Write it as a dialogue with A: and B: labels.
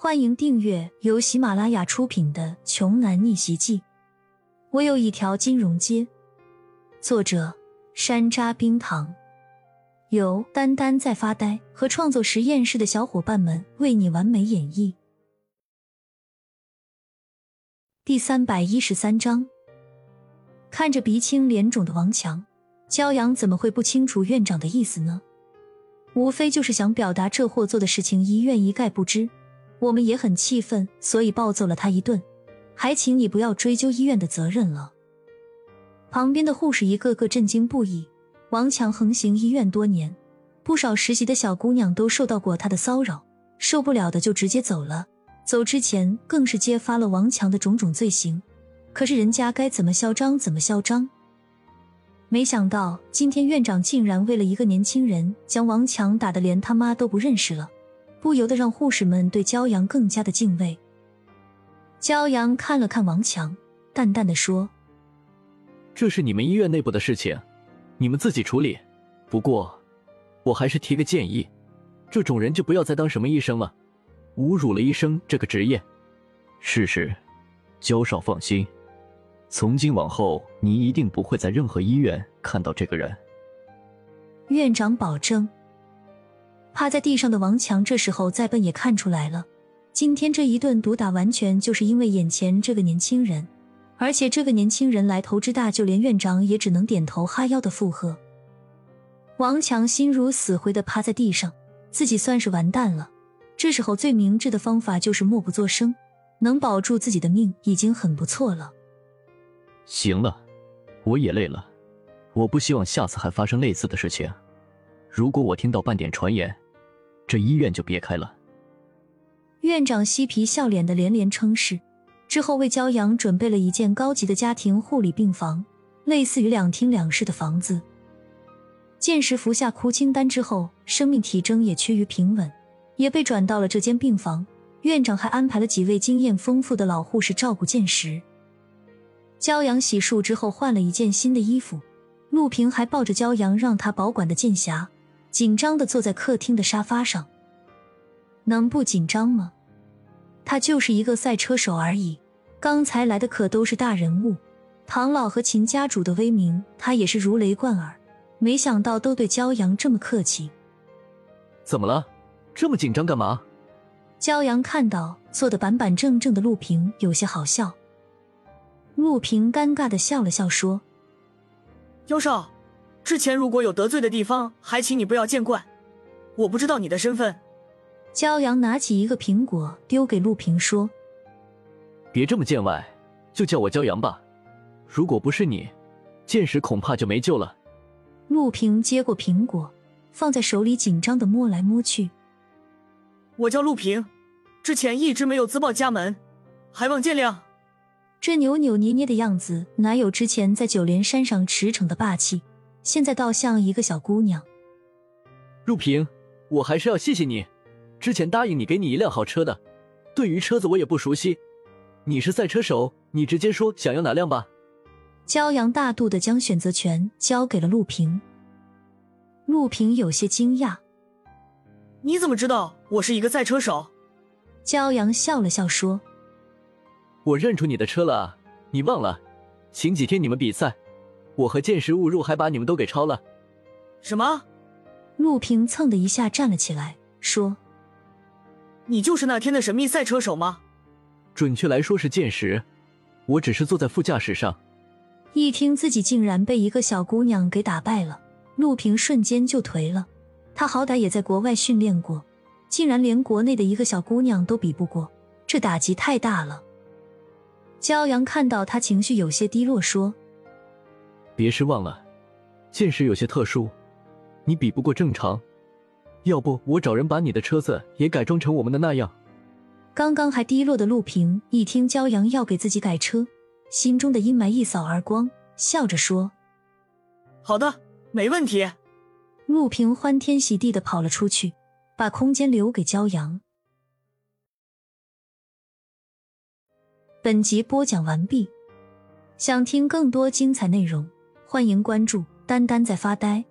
A: 欢迎订阅由喜马拉雅出品的《穷男逆袭记》。我有一条金融街。作者：山楂冰糖，由丹丹在发呆和创作实验室的小伙伴们为你完美演绎。第三百一十三章，看着鼻青脸肿的王强，焦阳怎么会不清楚院长的意思呢？无非就是想表达这货做的事情医院一概不知。我们也很气愤，所以暴揍了他一顿，还请你不要追究医院的责任了。旁边的护士一个个震惊不已。王强横行医院多年，不少实习的小姑娘都受到过他的骚扰，受不了的就直接走了。走之前更是揭发了王强的种种罪行。可是人家该怎么嚣张怎么嚣张。没想到今天院长竟然为了一个年轻人，将王强打得连他妈都不认识了。不由得让护士们对骄阳更加的敬畏。骄阳看了看王强，淡淡的说：“
B: 这是你们医院内部的事情，你们自己处理。不过，我还是提个建议，这种人就不要再当什么医生了，侮辱了医生这个职业。是是，焦少放心，从今往后你一定不会在任何医院看到这个人。”
A: 院长保证。趴在地上的王强这时候再笨也看出来了，今天这一顿毒打完全就是因为眼前这个年轻人，而且这个年轻人来头之大，就连院长也只能点头哈腰的附和。王强心如死灰的趴在地上，自己算是完蛋了。这时候最明智的方法就是默不作声，能保住自己的命已经很不错了。
B: 行了，我也累了，我不希望下次还发生类似的事情。如果我听到半点传言，这医院就别开了。
A: 院长嬉皮笑脸的连连称是，之后为骄阳准备了一间高级的家庭护理病房，类似于两厅两室的房子。见识服下哭清丹之后，生命体征也趋于平稳，也被转到了这间病房。院长还安排了几位经验丰富的老护士照顾见识。骄阳洗漱之后换了一件新的衣服，陆平还抱着骄阳让他保管的剑匣。紧张的坐在客厅的沙发上，能不紧张吗？他就是一个赛车手而已。刚才来的可都是大人物，唐老和秦家主的威名，他也是如雷贯耳。没想到都对骄阳这么客气。
B: 怎么了？这么紧张干嘛？
A: 骄阳看到坐的板板正正的陆平，有些好笑。陆平尴尬的笑了笑，说：“
C: 妖少。”之前如果有得罪的地方，还请你不要见怪。我不知道你的身份。
A: 骄阳拿起一个苹果丢给陆平，说：“
B: 别这么见外，就叫我骄阳吧。如果不是你，剑石恐怕就没救了。”
A: 陆平接过苹果，放在手里，紧张的摸来摸去。
C: 我叫陆平，之前一直没有自报家门，还望见谅。
A: 这扭扭捏捏的样子，哪有之前在九连山上驰骋的霸气？现在倒像一个小姑娘。
B: 陆平，我还是要谢谢你，之前答应你给你一辆好车的。对于车子我也不熟悉，你是赛车手，你直接说想要哪辆吧。
A: 骄阳大度的将选择权交给了陆平。陆平有些惊讶：“
C: 你怎么知道我是一个赛车手？”
A: 骄阳笑了笑说：“
B: 我认出你的车了啊，你忘了？前几天你们比赛。”我和剑石误入，还把你们都给抄了。
C: 什么？
A: 陆平蹭的一下站了起来，说：“
C: 你就是那天的神秘赛车手吗？”
B: 准确来说是剑石，我只是坐在副驾驶上。
A: 一听自己竟然被一个小姑娘给打败了，陆平瞬间就颓了。他好歹也在国外训练过，竟然连国内的一个小姑娘都比不过，这打击太大了。骄阳看到他情绪有些低落，说。
B: 别失望了，现实有些特殊，你比不过正常。要不我找人把你的车子也改装成我们的那样。
A: 刚刚还低落的陆平一听焦阳要给自己改车，心中的阴霾一扫而光，笑着说：“
C: 好的，没问题。”
A: 陆平欢天喜地的跑了出去，把空间留给骄阳。本集播讲完毕，想听更多精彩内容。欢迎关注，丹丹在发呆。